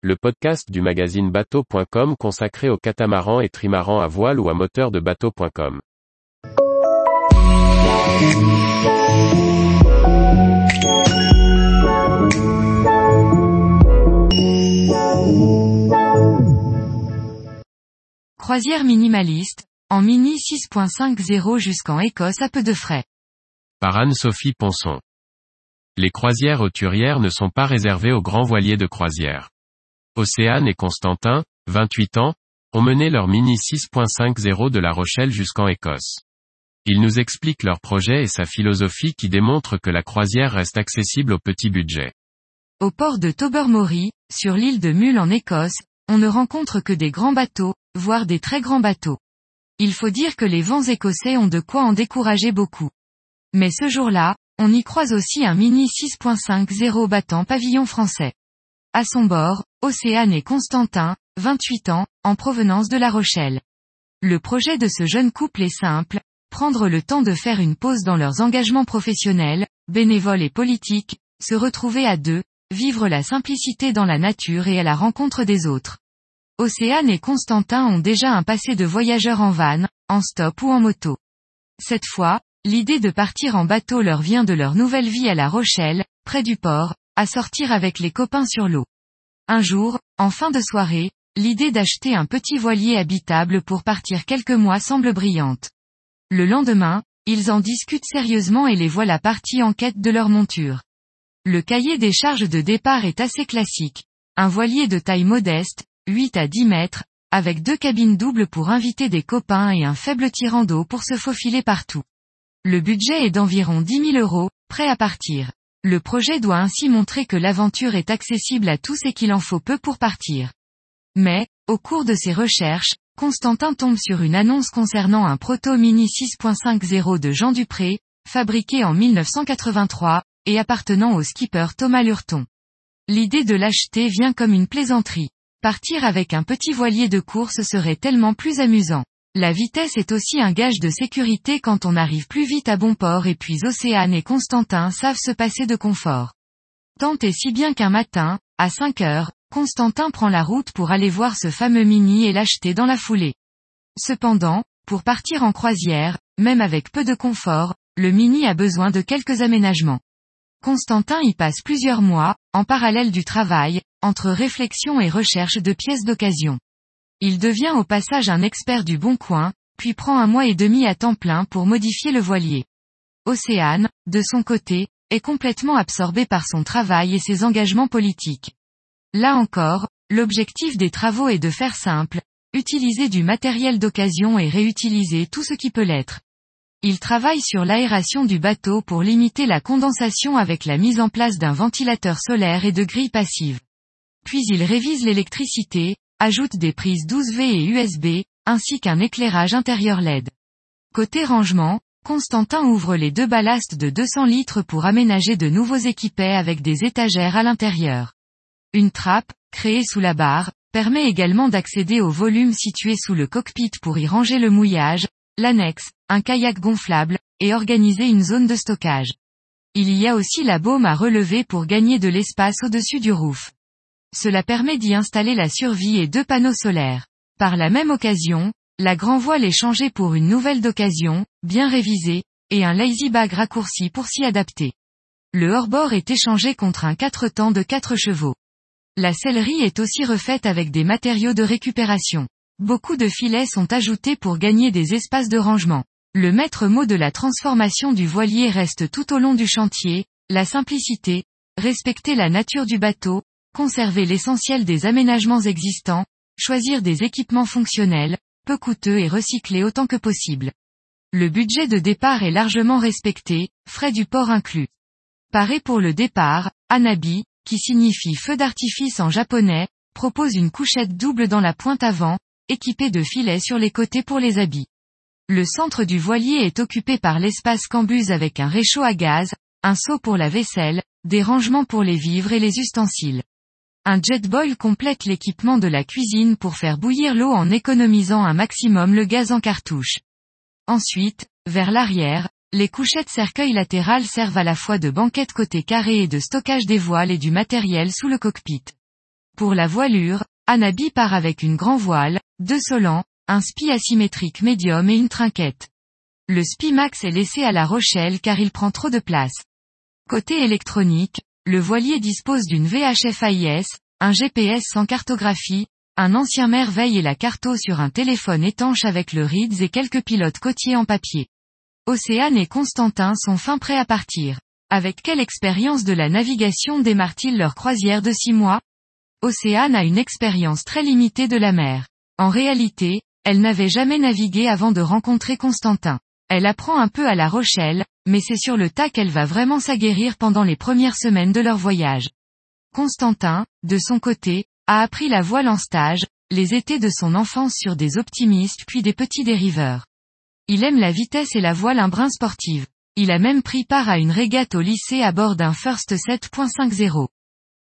le podcast du magazine bateau.com consacré aux catamarans et trimarans à voile ou à moteur de bateau.com. Croisière minimaliste, en mini 6.50 jusqu'en Écosse à peu de frais. Par Anne-Sophie Ponson. Les croisières auturières ne sont pas réservées aux grands voiliers de croisière. Océane et Constantin, 28 ans, ont mené leur mini 6.50 de La Rochelle jusqu'en Écosse. Ils nous expliquent leur projet et sa philosophie qui démontre que la croisière reste accessible au petit budget. Au port de Tobermory, sur l'île de Mull en Écosse, on ne rencontre que des grands bateaux, voire des très grands bateaux. Il faut dire que les vents écossais ont de quoi en décourager beaucoup. Mais ce jour-là, on y croise aussi un Mini 6.50 battant pavillon français. À son bord, Océane et Constantin, 28 ans, en provenance de La Rochelle. Le projet de ce jeune couple est simple, prendre le temps de faire une pause dans leurs engagements professionnels, bénévoles et politiques, se retrouver à deux, vivre la simplicité dans la nature et à la rencontre des autres. Océane et Constantin ont déjà un passé de voyageurs en van, en stop ou en moto. Cette fois, L'idée de partir en bateau leur vient de leur nouvelle vie à La Rochelle, près du port, à sortir avec les copains sur l'eau. Un jour, en fin de soirée, l'idée d'acheter un petit voilier habitable pour partir quelques mois semble brillante. Le lendemain, ils en discutent sérieusement et les voilà partis en quête de leur monture. Le cahier des charges de départ est assez classique. Un voilier de taille modeste, 8 à 10 mètres, avec deux cabines doubles pour inviter des copains et un faible tirant d'eau pour se faufiler partout. Le budget est d'environ 10 000 euros, prêt à partir. Le projet doit ainsi montrer que l'aventure est accessible à tous et qu'il en faut peu pour partir. Mais, au cours de ses recherches, Constantin tombe sur une annonce concernant un Proto Mini 6.50 de Jean Dupré, fabriqué en 1983, et appartenant au skipper Thomas Lurton. L'idée de l'acheter vient comme une plaisanterie. Partir avec un petit voilier de course serait tellement plus amusant. La vitesse est aussi un gage de sécurité quand on arrive plus vite à bon port et puis Océane et Constantin savent se passer de confort. Tant et si bien qu'un matin, à 5 heures, Constantin prend la route pour aller voir ce fameux mini et l'acheter dans la foulée. Cependant, pour partir en croisière, même avec peu de confort, le mini a besoin de quelques aménagements. Constantin y passe plusieurs mois, en parallèle du travail, entre réflexion et recherche de pièces d'occasion. Il devient au passage un expert du bon coin, puis prend un mois et demi à temps plein pour modifier le voilier. Océane, de son côté, est complètement absorbé par son travail et ses engagements politiques. Là encore, l'objectif des travaux est de faire simple, utiliser du matériel d'occasion et réutiliser tout ce qui peut l'être. Il travaille sur l'aération du bateau pour limiter la condensation avec la mise en place d'un ventilateur solaire et de grilles passives. Puis il révise l'électricité, ajoute des prises 12V et USB, ainsi qu'un éclairage intérieur LED. Côté rangement, Constantin ouvre les deux ballastes de 200 litres pour aménager de nouveaux équipets avec des étagères à l'intérieur. Une trappe, créée sous la barre, permet également d'accéder au volume situé sous le cockpit pour y ranger le mouillage, l'annexe, un kayak gonflable, et organiser une zone de stockage. Il y a aussi la baume à relever pour gagner de l'espace au-dessus du roof. Cela permet d'y installer la survie et deux panneaux solaires. Par la même occasion, la grand voile est changée pour une nouvelle d'occasion, bien révisée, et un lazy bag raccourci pour s'y adapter. Le hors-bord est échangé contre un 4 temps de 4 chevaux. La sellerie est aussi refaite avec des matériaux de récupération. Beaucoup de filets sont ajoutés pour gagner des espaces de rangement. Le maître mot de la transformation du voilier reste tout au long du chantier, la simplicité, respecter la nature du bateau, conserver l'essentiel des aménagements existants, choisir des équipements fonctionnels, peu coûteux et recyclés autant que possible. Le budget de départ est largement respecté, frais du port inclus. Paré pour le départ, Anabi, qui signifie feu d'artifice en japonais, propose une couchette double dans la pointe avant, équipée de filets sur les côtés pour les habits. Le centre du voilier est occupé par l'espace cambuse avec un réchaud à gaz, un seau pour la vaisselle, des rangements pour les vivres et les ustensiles. Un jet boil complète l'équipement de la cuisine pour faire bouillir l'eau en économisant un maximum le gaz en cartouche. Ensuite, vers l'arrière, les couchettes cercueils latérales servent à la fois de banquette côté carré et de stockage des voiles et du matériel sous le cockpit. Pour la voilure, Anabi part avec une grand voile, deux solants, un spi asymétrique médium et une trinquette. Le spi max est laissé à La Rochelle car il prend trop de place. Côté électronique, le voilier dispose d'une VHF AIS, un GPS sans cartographie, un ancien merveille et la carto sur un téléphone étanche avec le RIDS et quelques pilotes côtiers en papier. Océane et Constantin sont fin prêts à partir. Avec quelle expérience de la navigation démarrent-ils leur croisière de six mois? Océane a une expérience très limitée de la mer. En réalité, elle n'avait jamais navigué avant de rencontrer Constantin. Elle apprend un peu à La Rochelle, mais c'est sur le tas qu'elle va vraiment s'aguerrir pendant les premières semaines de leur voyage. Constantin, de son côté, a appris la voile en stage, les étés de son enfance sur des optimistes puis des petits dériveurs. Il aime la vitesse et la voile un brin sportive. Il a même pris part à une régate au lycée à bord d'un First 7.50.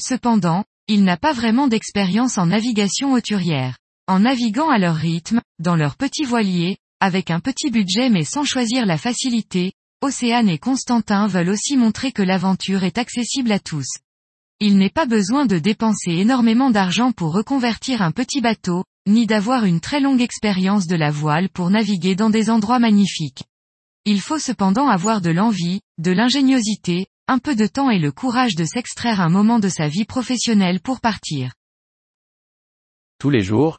Cependant, il n'a pas vraiment d'expérience en navigation hauturière. En naviguant à leur rythme, dans leur petit voilier, avec un petit budget mais sans choisir la facilité, Océane et Constantin veulent aussi montrer que l'aventure est accessible à tous. Il n'est pas besoin de dépenser énormément d'argent pour reconvertir un petit bateau, ni d'avoir une très longue expérience de la voile pour naviguer dans des endroits magnifiques. Il faut cependant avoir de l'envie, de l'ingéniosité, un peu de temps et le courage de s'extraire un moment de sa vie professionnelle pour partir. Tous les jours,